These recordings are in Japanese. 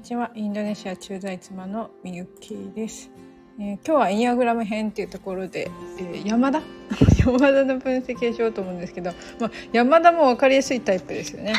にちは。インドネシア駐在妻のみゆきです、えー、今日はインアグラム編っていうところで、えー、山田？山田の分析をしようと思うんですけど、まあ、山田も分かりやすいタイプですよね、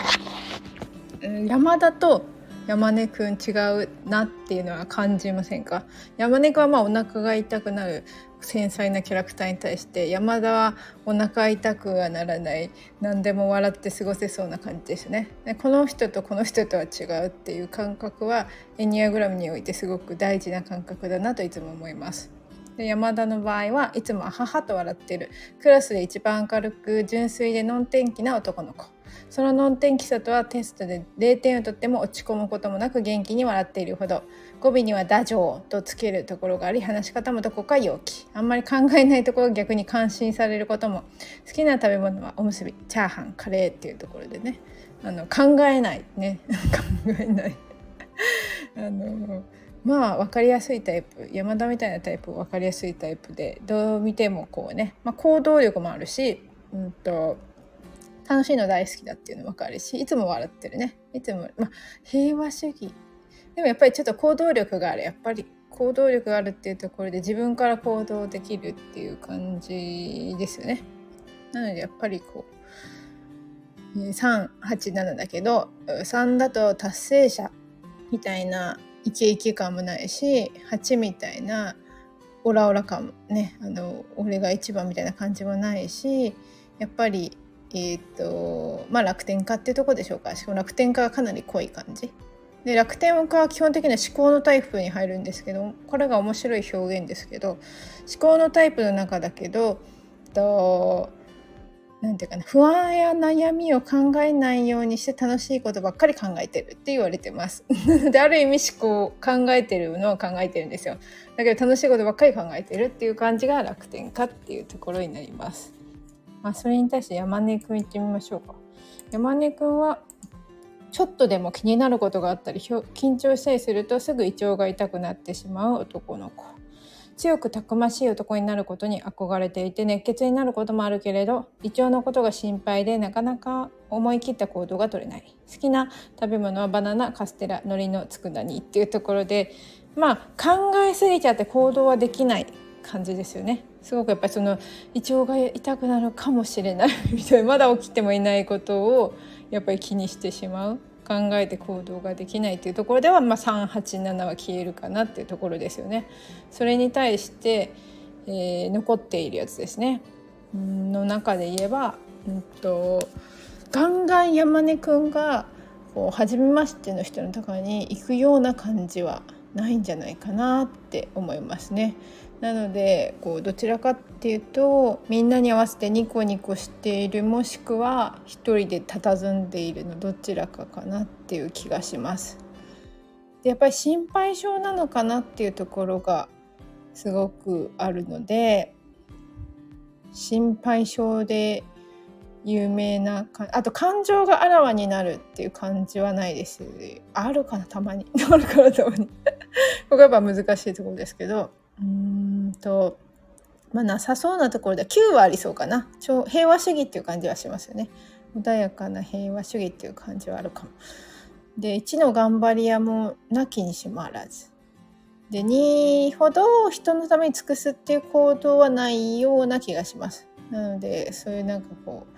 えー、山田と山根くん違うなっていうのは感じませんか？山根くんはまあお腹が痛くなる。繊細なキャラクターに対して山田はお腹痛くはならない。何でも笑って過ごせそうな感じですね。でこの人とこの人とは違うっていう感覚はエニアグラムにおいてすごく大事な感覚だなといつも思います。で山田の場合はいつも母と笑ってる。クラスで一番明るく純粋でのん天気な男の子。その能天気さとはテストで0点を取っても落ち込むこともなく元気に笑っているほど。語尾には「ダジョー」とつけるところがあり話し方もどこか陽気。あんまり考えないところが逆に感心されることも。好きな食べ物はおむすび。チャーハンカレーっていうところでね。あの考えないね。考えない。あのまあ分かりやすいタイプ山田みたいなタイプ分かりやすいタイプでどう見てもこうね、まあ、行動力もあるし、うんと楽しいの大好きだっていうの分かるしいつも笑ってるね。いつも、まあ、平和主義。でもやっぱりちょっと行動力がある。やっぱり行動力があるっていうところで自分から行動できるっていう感じですよね。なのでやっぱりこう387だけど3だと達成者みたいなイケイケ感もないし8みたいなオラオラ感もねあの俺が一番みたいな感じもないしやっぱりえっ、とまあ楽天家っていうとこでしょうか。しかも楽天家がかなり濃い感じ。で楽天家は基本的には思考のタイプに入るんですけどこれが面白い表現ですけど思考のタイプの中だけどとなんていうかな不安や悩みを考えないようにして楽しいことばっかり考えてるって言われてます。である意味思考考えてるのは考えてるんですよ。だけど楽しいことばっかり考えてるっていう感じが楽天家っていうところになります。まあそれに対して山根くん行ってみましょうか。山根くんはちょっとでも気になることがあったり緊張したりするとすぐ胃腸が痛くなってしまう男の子。強くたくましい男になることに憧れていて熱血になることもあるけれど胃腸のことが心配でなかなか思い切った行動が取れない。好きな食べ物はバナナカステラ海苔の佃煮っていうところでまあ考えすぎちゃって行動はできない感じですよね。すごくやっぱりその胃腸が痛くなるかもしれないみたいなまだ起きてもいないことをやっぱり気にしてしまう。考えて行動ができないっていうところでは、まあ、387は消えるかなっていうところですよね。それに対して、えー、残っているやつですねの中で言えば、うんと、ガンガン山根くんがこう初めましての人の中に行くような感じはないんじゃないかなって思いますね。なのでこうどちらかっていうとみんなに合わせてニコニコしているもしくは一人で佇んでいるのどちらかかなっていう気がします。でやっぱり心配性なのかなっていうところがすごくあるので心配性で有名なあと感情があらわになるっていう感じはないですあるかなたまに あるかなたまに ここがやっぱ難しいところですけど。うんとまあなさそうなところで9はありそうかな。平和主義っていう感じはしますよね。穏やかな平和主義っていう感じはあるかも。で1の頑張り屋もなきにしもあらず。で2ほど人のために尽くすっていう行動はないような気がします。なのでそういうなんかこう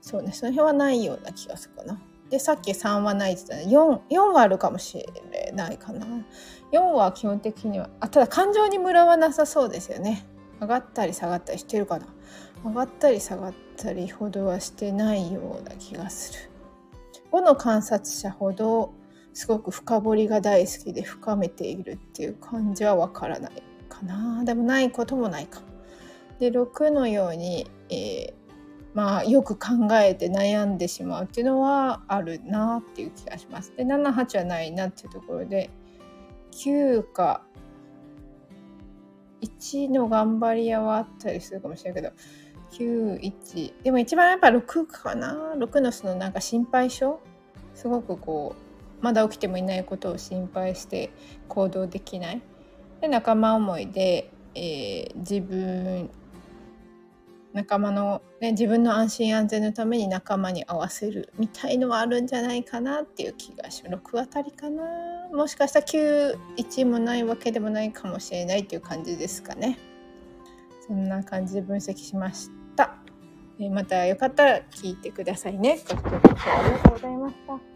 そうねその辺はないような気がするかな。でさっき3はないって言ったら 4, 4はあるかもしれないかな。4は基本的にはあただ感情にムラはなさそうですよね。上がったり下がったりしてるかな。上がったり下がったりほどはしてないような気がする。5の観察者ほどすごく深掘りが大好きで深めているっていう感じはわからないかな。でもないこともないか。で6のように、えー、まあ、よく考えて悩んでしまうっていうのはあるなっていう気がします。で78はないなっていうところで9か1の頑張り屋はあったりするかもしれないけど91でも一番やっぱ6かな？6のそのなんか心配性？すごくこうまだ起きてもいないことを心配して行動できない。で仲間思いで、えー、自分仲間の、ね、自分の安心安全のために仲間に合わせるみたいのはあるんじゃないかなっていう気がします。6あたりかな。もしかしたら91もないわけでもないかもしれないっていう感じですかね。そんな感じで分析しました。またよかったら聞いてくださいね。ご視聴ありがとうございました。